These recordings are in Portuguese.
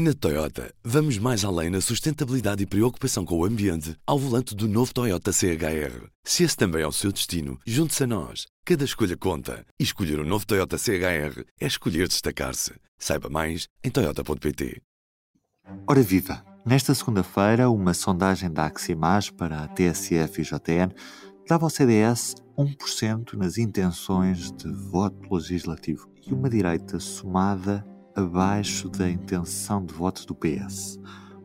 Na Toyota, vamos mais além na sustentabilidade e preocupação com o ambiente ao volante do novo Toyota CHR. Se esse também é o seu destino, junte-se a nós. Cada escolha conta. E escolher o um novo Toyota CHR é escolher destacar-se. Saiba mais em Toyota.pt. Ora viva! Nesta segunda-feira, uma sondagem da Aximage para a TSF e JN dava ao CDS 1% nas intenções de voto legislativo e uma direita somada abaixo da intenção de voto do PS.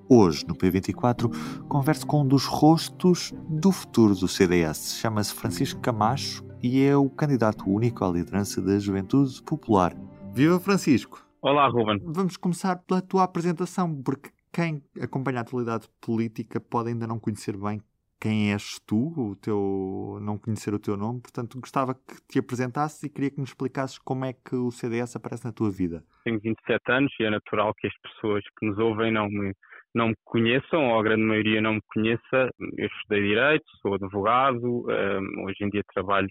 Hoje, no P24, converso com um dos rostos do futuro do CDS. Chama-se Francisco Camacho e é o candidato único à liderança da Juventude Popular. Viva Francisco! Olá, Ruben. Vamos começar pela tua apresentação, porque quem acompanha a atualidade política pode ainda não conhecer bem quem és tu, o teu, não conhecer o teu nome, portanto gostava que te apresentasses e queria que me explicasses como é que o CDS aparece na tua vida. Tenho 27 anos e é natural que as pessoas que nos ouvem não me, não me conheçam, ou a grande maioria não me conheça. Eu estudei Direito, sou advogado, um, hoje em dia trabalho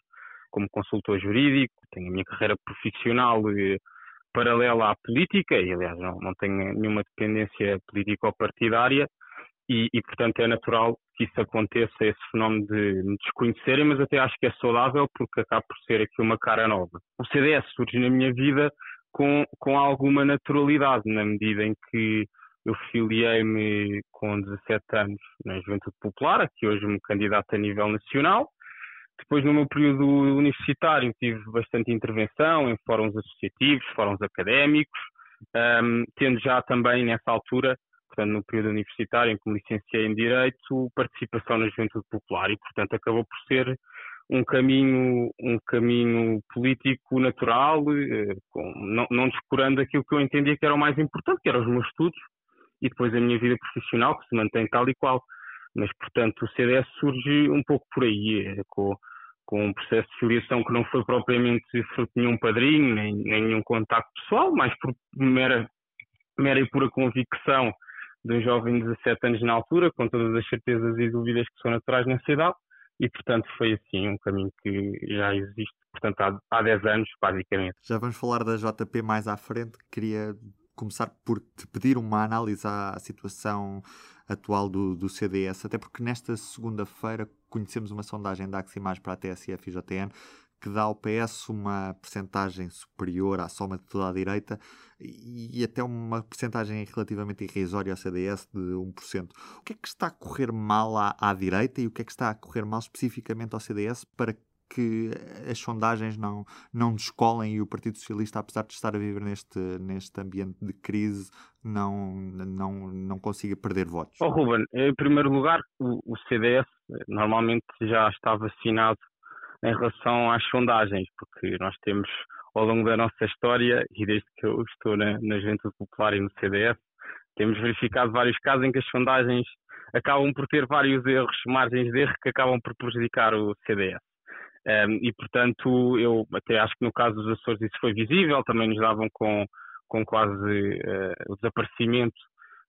como consultor jurídico, tenho a minha carreira profissional eh, paralela à política, e aliás não, não tenho nenhuma dependência política ou partidária, e, e, portanto é natural que isso aconteça, esse fenómeno de me desconhecerem, mas até acho que é saudável porque acaba por ser aqui uma cara nova. O CDS surge na minha vida com, com alguma naturalidade, na medida em que eu filiei-me com 17 anos na Juventude Popular, que hoje me candidato a nível nacional. Depois, no meu período universitário, tive bastante intervenção em fóruns associativos, fóruns académicos, um, tendo já também nessa altura portanto, no período universitário em que me licenciei em Direito, participação na Juventude Popular e, portanto, acabou por ser um caminho, um caminho político natural, eh, com, não, não descurando aquilo que eu entendia que era o mais importante, que eram os meus estudos e depois a minha vida profissional, que se mantém tal e qual. Mas, portanto, o CDS surge um pouco por aí, eh, com, com um processo de filiação que não foi propriamente fruto de nenhum padrinho, nem, nem nenhum contacto pessoal, mas por mera, mera e pura convicção de um jovem de 17 anos na altura, com todas as certezas e dúvidas que são naturais na cidade, e portanto foi assim um caminho que já existe, portanto há, há 10 anos, basicamente. Já vamos falar da JP mais à frente, queria começar por te pedir uma análise à situação atual do, do CDS, até porque nesta segunda-feira conhecemos uma sondagem da Aximage para a TSF e JTN que dá ao PS uma percentagem superior à soma de toda a direita e até uma percentagem relativamente irrisória ao CDS de 1%. O que é que está a correr mal à, à direita e o que é que está a correr mal especificamente ao CDS para que as sondagens não, não descolem e o Partido Socialista, apesar de estar a viver neste, neste ambiente de crise, não, não, não consiga perder votos? Oh, Ruben, em primeiro lugar, o, o CDS normalmente já está vacinado em relação às sondagens, porque nós temos ao longo da nossa história e desde que eu estou na, na Juventude Popular e no CDS, temos verificado vários casos em que as sondagens acabam por ter vários erros, margens de erro que acabam por prejudicar o CDS. Um, e, portanto, eu até acho que no caso dos Açores isso foi visível, também nos davam com, com quase uh, o desaparecimento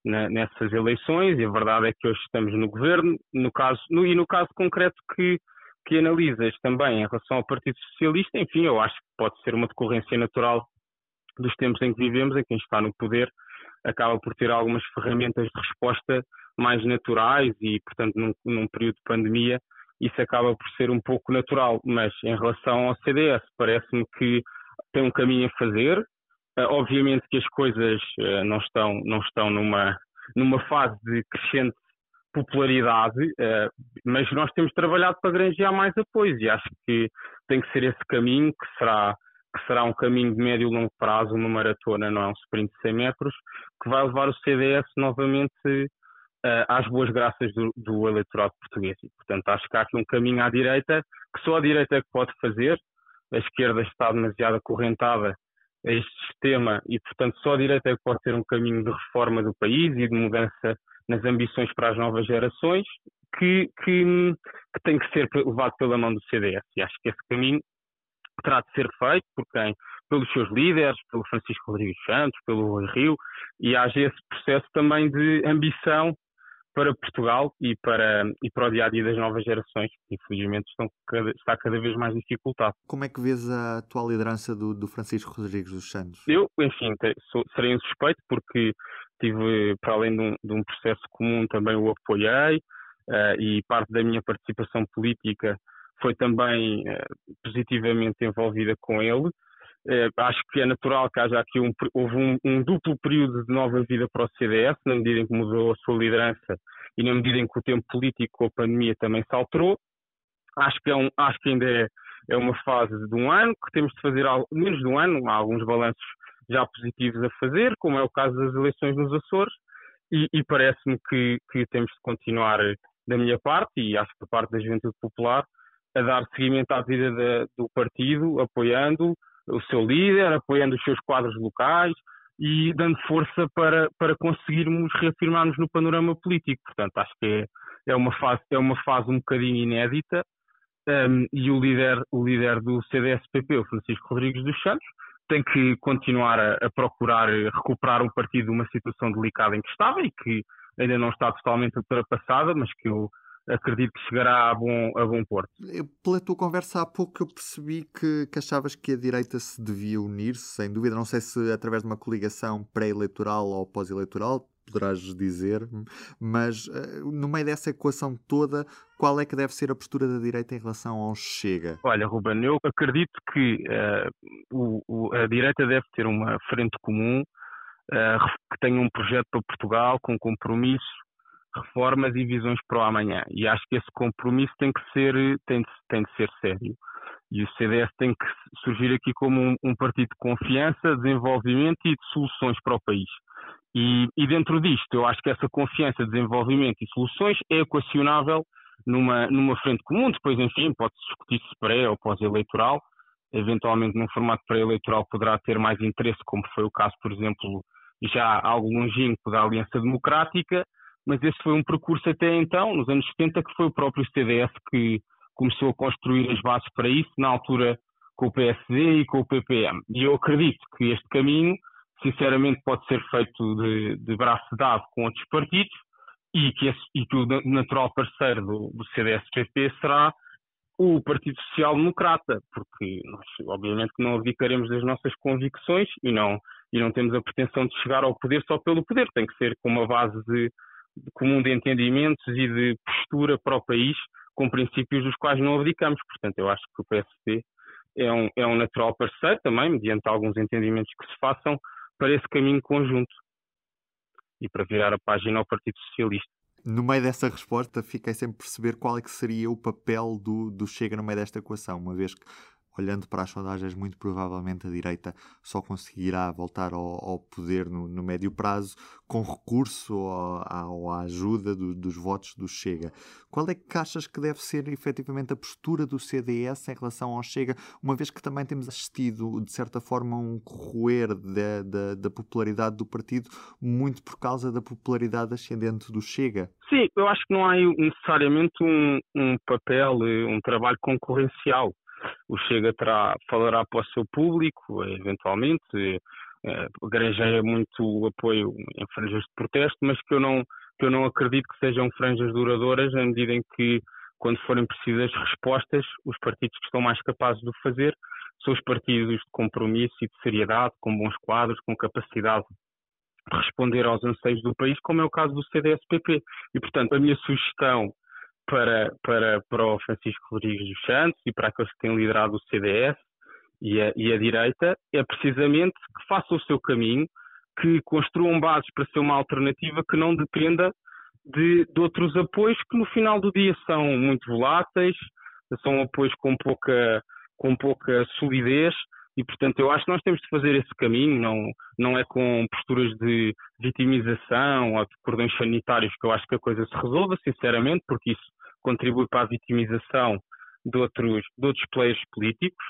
na, nessas eleições, e a verdade é que hoje estamos no governo, no caso, no, e no caso concreto que que analisas também em relação ao Partido Socialista, enfim, eu acho que pode ser uma decorrência natural dos tempos em que vivemos, em quem está no poder acaba por ter algumas ferramentas de resposta mais naturais e, portanto, num, num período de pandemia, isso acaba por ser um pouco natural. Mas em relação ao CDS, parece-me que tem um caminho a fazer. Uh, obviamente que as coisas uh, não estão, não estão numa, numa fase de crescente popularidade, uh, mas nós temos trabalhado para granjear mais apoios e acho que tem que ser esse caminho, que será, que será um caminho de médio e longo prazo, uma maratona, não é um sprint de 100 metros, que vai levar o CDS novamente uh, às boas graças do, do, eleitorado português. E, portanto, acho que há aqui um caminho à direita, que só a direita é que pode fazer, a esquerda está demasiado acorrentada a este sistema e, portanto, só a direita é que pode ter um caminho de reforma do país e de mudança nas ambições para as novas gerações, que, que, que tem que ser levado pela mão do CDS. E acho que esse caminho terá de ser feito por quem? Pelos seus líderes, pelo Francisco Rodrigues Santos, pelo Rui Rio, e haja esse processo também de ambição para Portugal e para, e para o dia a dia das novas gerações, que infelizmente estão cada, está cada vez mais dificultado. Como é que vês a atual liderança do, do Francisco Rodrigues dos Santos? Eu, enfim, sou, serei um suspeito porque tive, para além de um, de um processo comum, também o apoiei uh, e parte da minha participação política foi também uh, positivamente envolvida com ele. Uh, acho que é natural que haja aqui um, houve um, um, duplo período de nova vida para o CDS, na medida em que mudou a sua liderança e na medida em que o tempo político com a pandemia também se alterou. Acho que, é um, acho que ainda é, é uma fase de um ano, que temos de fazer algo, menos de um ano, há alguns balanços já positivos a fazer, como é o caso das eleições nos Açores, e, e parece-me que, que, temos de continuar, da minha parte, e acho que da parte da Juventude Popular, a dar seguimento à vida do partido, apoiando o seu líder, apoiando os seus quadros locais e dando força para, para conseguirmos reafirmarmos no panorama político. Portanto, acho que é, é, uma, fase, é uma fase um bocadinho inédita um, e o líder, o líder do CDS-PP, o Francisco Rodrigues dos Santos, tem que continuar a, a, procurar recuperar o partido de uma situação delicada em que estava e que ainda não está totalmente ultrapassada, mas que eu acredito que chegará a bom, a bom porto. Pela tua conversa há pouco eu percebi que, que achavas que a direita se devia unir-se, sem dúvida. Não sei se através de uma coligação pré-eleitoral ou pós-eleitoral, poderás dizer, mas uh, no meio dessa equação toda, qual é que deve ser a postura da direita em relação ao Chega? Olha, Ruben, eu acredito que uh, o, a direita deve ter uma frente comum uh, que tenha um projeto para Portugal com compromisso, reformas e visões para o amanhã. E acho que esse compromisso tem que ser, tem de, tem de ser sério. E o CDS tem que surgir aqui como um, um partido de confiança, desenvolvimento e de soluções para o país. E, e, dentro disto, eu acho que essa confiança, desenvolvimento e soluções é equacionável numa, numa frente comum. Depois, enfim, pode-se discutir se pré ou pós-eleitoral. Eventualmente, num formato pré-eleitoral, poderá ter mais interesse, como foi o caso, por exemplo, já algo longínquo da Aliança Democrática. Mas esse foi um percurso até então, nos anos 70, que foi o próprio CDS que começou a construir as bases para isso, na altura com o PSD e com o PPM. E eu acredito que este caminho sinceramente pode ser feito de, de braço dado com outros partidos e que, esse, e que o natural parceiro do, do CDS-PP será o Partido Social Democrata, porque nós obviamente não abdicaremos das nossas convicções e não, e não temos a pretensão de chegar ao poder só pelo poder, tem que ser com uma base de, de comum de entendimentos e de postura para o país com princípios dos quais não abdicamos. Portanto, eu acho que o PSD é um, é um natural parceiro também, mediante alguns entendimentos que se façam, para esse caminho conjunto e para virar a página ao Partido Socialista. No meio dessa resposta, fiquei sem perceber qual é que seria o papel do, do Chega no meio desta equação, uma vez que olhando para as sondagens, muito provavelmente a direita só conseguirá voltar ao, ao poder no, no, médio prazo com recurso à, à ajuda do, dos votos do Chega. Qual é que achas que deve ser efetivamente a postura do CDS em relação ao Chega, uma vez que também temos assistido, de certa forma, um corroer da, da, da popularidade do partido, muito por causa da popularidade ascendente do Chega? Sim, eu acho que não há necessariamente um, um papel, um trabalho concorrencial o Chega terá, falará para o seu público, eventualmente, eh, granjeia muito apoio em franjas de protesto, mas que eu não, que eu não acredito que sejam franjas duradouras, na medida em que, quando forem precisas respostas, os partidos que estão mais capazes de o fazer são os partidos de compromisso e de seriedade, com bons quadros, com capacidade de responder aos anseios do país, como é o caso do CDS-PP. E, portanto, a minha sugestão para, para, para o Francisco Rodrigues dos Santos e para aqueles que têm liderado o CDS e a, e a direita é precisamente que façam o seu caminho, que construam bases para ser uma alternativa que não dependa de, de outros apoios que no final do dia são muito voláteis, são apoios com pouca, com pouca solidez e, portanto, eu acho que nós temos de fazer esse caminho, não, não é com posturas de vitimização ou de cordões sanitários que eu acho que a coisa se resolva, sinceramente, porque isso contribui para a vitimização de outros, de outros players políticos.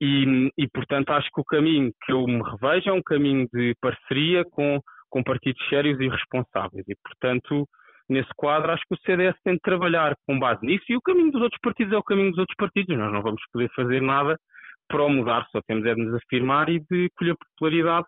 E, e, portanto, acho que o caminho que eu me revejo é um caminho de parceria com, com partidos sérios e responsáveis. E, portanto, nesse quadro, acho que o CDS tem de trabalhar com base nisso e o caminho dos outros partidos é o caminho dos outros partidos. Nós não vamos poder fazer nada para o mudar, só temos é de nos afirmar e de colher popularidade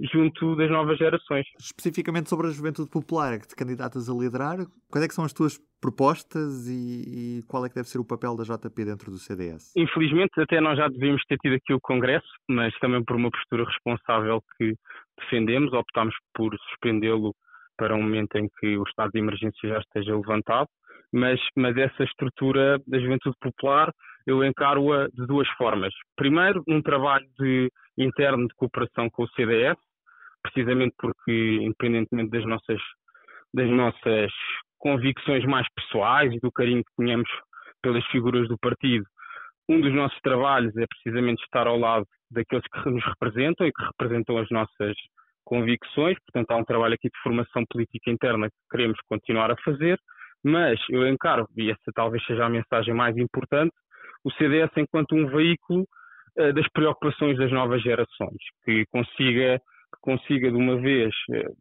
junto das novas gerações. Especificamente sobre a juventude popular, que te candidatas a liderar, quais é que são as tuas propostas e, e, qual é que deve ser o papel da JP dentro do CDS? Infelizmente, até nós já devíamos ter tido aqui o Congresso, mas também por uma postura responsável que defendemos, optámos por suspendê-lo para um momento em que o estado de emergência já esteja levantado, mas, mas essa estrutura da juventude popular eu encaro-a de duas formas. Primeiro, um trabalho de, interno de cooperação com o CDS, precisamente porque, independentemente das nossas, das nossas convicções mais pessoais e do carinho que tínhamos pelas figuras do partido, um dos nossos trabalhos é precisamente estar ao lado daqueles que nos representam e que representam as nossas convicções. Portanto, há um trabalho aqui de formação política interna que queremos continuar a fazer, mas eu encaro, e essa talvez seja a mensagem mais importante, o CDS enquanto um veículo uh, das preocupações das novas gerações, que consiga, que consiga de uma vez uh,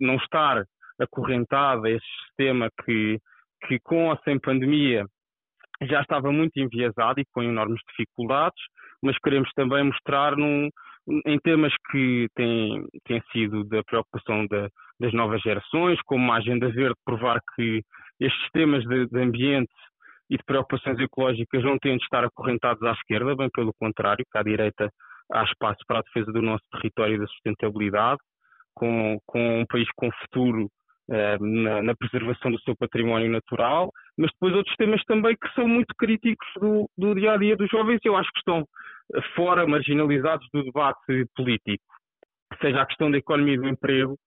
não estar acorrentado a esse sistema que, que com ou sem pandemia já estava muito enviesado e com enormes dificuldades, mas queremos também mostrar num, em temas que têm, têm sido da preocupação da, das novas gerações, como a Agenda Verde, provar que estes temas de, de, ambiente e de preocupações ecológicas não têm de estar acorrentados à esquerda, bem pelo contrário, que à direita há espaço para a defesa do nosso território e da sustentabilidade, com, com um país com futuro eh, na, na, preservação do seu património natural, mas depois outros temas também que são muito críticos do, do dia a dia dos jovens e eu acho que estão fora, marginalizados do debate político. Seja a questão da economia e do emprego,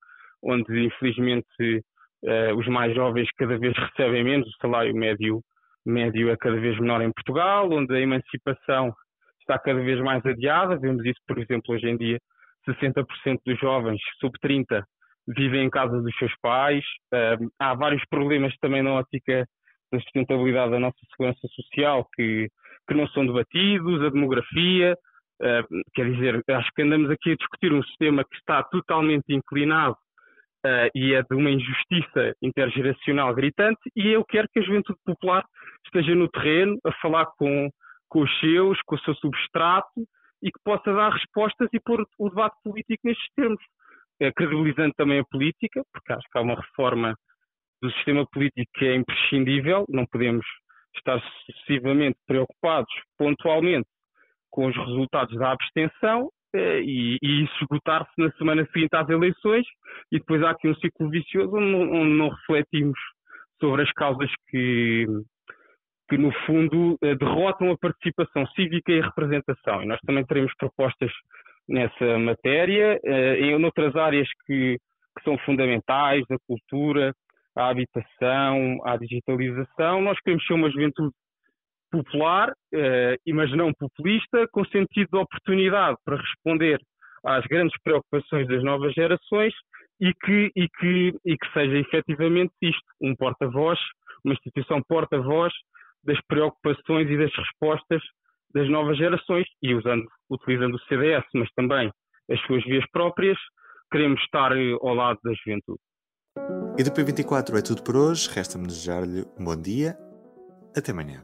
onde infelizmente eh, os mais jovens cada vez recebem menos, o salário médio, médio é cada vez menor em Portugal, onde a emancipação está cada vez mais adiada. Vemos isso, por exemplo, hoje em dia, 60% dos jovens sub 30 vivem em casa dos seus pais. Há vários problemas também na ótica da sustentabilidade da nossa segurança social que, que não são debatidos, a demografia. Quer dizer, acho que andamos aqui a discutir um sistema que está totalmente inclinado uh, e é de uma injustiça intergeracional gritante. E eu quero que a juventude popular esteja no terreno a falar com, com os seus, com o seu substrato e que possa dar respostas e pôr o debate político nestes termos. É, credibilizando também a política, porque acho que há uma reforma do sistema político que é imprescindível, não podemos estar sucessivamente preocupados pontualmente com os resultados da abstenção e, e esgotar-se na semana seguinte às eleições e depois há aqui um ciclo vicioso onde onde não refletimos sobre as causas que, que no fundo eh, derrotam a participação cívica e a representação. E nós também teremos propostas nessa matéria, eh, em outras áreas que, que são fundamentais, a cultura, a habitação, a digitalização. Nós queremos ser uma juventude popular, eh, mas não populista, com sentido de oportunidade para responder às grandes preocupações das novas gerações e que, e que, e que seja efetivamente isto, um porta-voz, uma instituição porta-voz das preocupações e das respostas das novas gerações e usando, utilizando o CDS, mas também as suas vias próprias, queremos estar eh, ao lado da juventude. E do P24 é tudo por hoje. Resta-me desejar-lhe um bom dia. Até amanhã.